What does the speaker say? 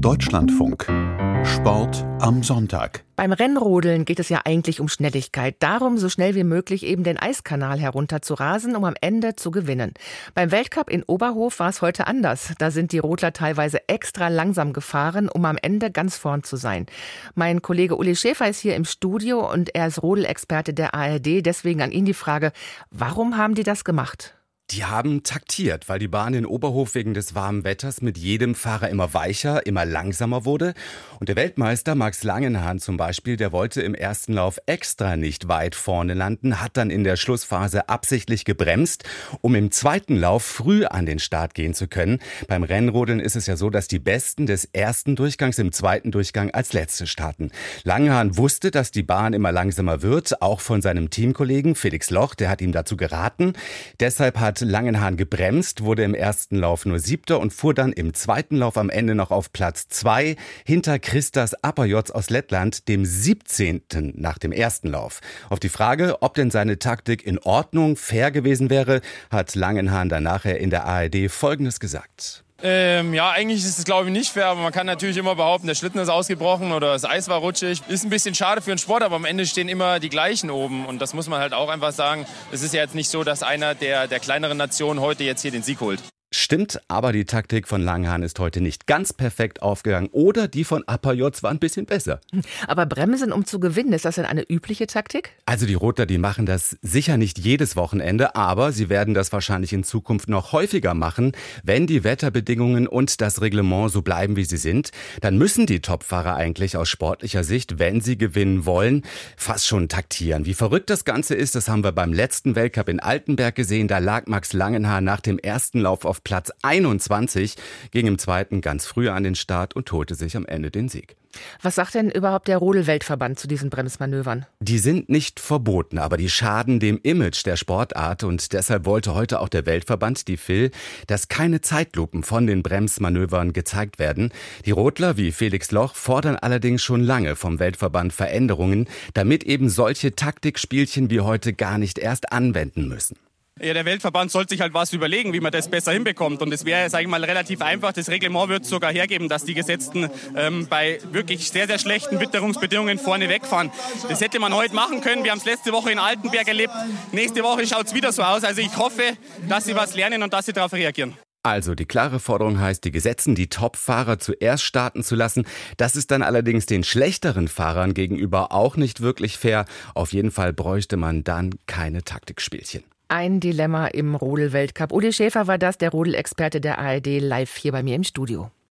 Deutschlandfunk. Sport am Sonntag. Beim Rennrodeln geht es ja eigentlich um Schnelligkeit. Darum, so schnell wie möglich eben den Eiskanal herunter zu rasen, um am Ende zu gewinnen. Beim Weltcup in Oberhof war es heute anders. Da sind die Rodler teilweise extra langsam gefahren, um am Ende ganz vorn zu sein. Mein Kollege Uli Schäfer ist hier im Studio und er ist Rodelexperte der ARD. Deswegen an ihn die Frage, warum haben die das gemacht? Die haben taktiert, weil die Bahn in Oberhof wegen des warmen Wetters mit jedem Fahrer immer weicher, immer langsamer wurde. Und der Weltmeister Max Langenhahn zum Beispiel, der wollte im ersten Lauf extra nicht weit vorne landen, hat dann in der Schlussphase absichtlich gebremst, um im zweiten Lauf früh an den Start gehen zu können. Beim Rennrodeln ist es ja so, dass die Besten des ersten Durchgangs im zweiten Durchgang als Letzte starten. Langenhahn wusste, dass die Bahn immer langsamer wird, auch von seinem Teamkollegen Felix Loch, der hat ihm dazu geraten. Deshalb hat Langenhahn gebremst, wurde im ersten Lauf nur Siebter und fuhr dann im zweiten Lauf am Ende noch auf Platz zwei hinter Christas Apajots aus Lettland, dem 17. nach dem ersten Lauf. Auf die Frage, ob denn seine Taktik in Ordnung, fair gewesen wäre, hat Langenhahn dann nachher in der ARD Folgendes gesagt. Ähm, ja, eigentlich ist es glaube ich nicht fair, aber man kann natürlich immer behaupten, der Schlitten ist ausgebrochen oder das Eis war rutschig. Ist ein bisschen schade für den Sport, aber am Ende stehen immer die gleichen oben und das muss man halt auch einfach sagen. Es ist ja jetzt nicht so, dass einer der, der kleineren Nationen heute jetzt hier den Sieg holt. Stimmt, aber die Taktik von Langhahn ist heute nicht ganz perfekt aufgegangen oder die von Apajots war ein bisschen besser. Aber Bremsen, um zu gewinnen, ist das denn eine übliche Taktik? Also die Rotler, die machen das sicher nicht jedes Wochenende, aber sie werden das wahrscheinlich in Zukunft noch häufiger machen. Wenn die Wetterbedingungen und das Reglement so bleiben, wie sie sind, dann müssen die Topfahrer eigentlich aus sportlicher Sicht, wenn sie gewinnen wollen, fast schon taktieren. Wie verrückt das Ganze ist, das haben wir beim letzten Weltcup in Altenberg gesehen. Da lag Max Langenhaar nach dem ersten Lauf auf Platz 21, ging im zweiten ganz früh an den Start und holte sich am Ende den Sieg. Was sagt denn überhaupt der Rodel-Weltverband zu diesen Bremsmanövern? Die sind nicht verboten, aber die schaden dem Image der Sportart und deshalb wollte heute auch der Weltverband, die FIL, dass keine Zeitlupen von den Bremsmanövern gezeigt werden. Die Rodler wie Felix Loch fordern allerdings schon lange vom Weltverband Veränderungen, damit eben solche Taktikspielchen wie heute gar nicht erst anwenden müssen. Ja, der Weltverband sollte sich halt was überlegen, wie man das besser hinbekommt. Und es wäre, sage ich mal, relativ einfach. Das Reglement wird sogar hergeben, dass die Gesetzten ähm, bei wirklich sehr, sehr schlechten Witterungsbedingungen vorne wegfahren. Das hätte man heute machen können. Wir haben es letzte Woche in Altenberg erlebt. Nächste Woche schaut es wieder so aus. Also ich hoffe, dass sie was lernen und dass sie darauf reagieren. Also die klare Forderung heißt, die Gesetzen, die Top-Fahrer zuerst starten zu lassen. Das ist dann allerdings den schlechteren Fahrern gegenüber auch nicht wirklich fair. Auf jeden Fall bräuchte man dann keine Taktikspielchen. Ein Dilemma im Rodel-Weltcup. Uli Schäfer war das, der Rodel-Experte der ARD, live hier bei mir im Studio.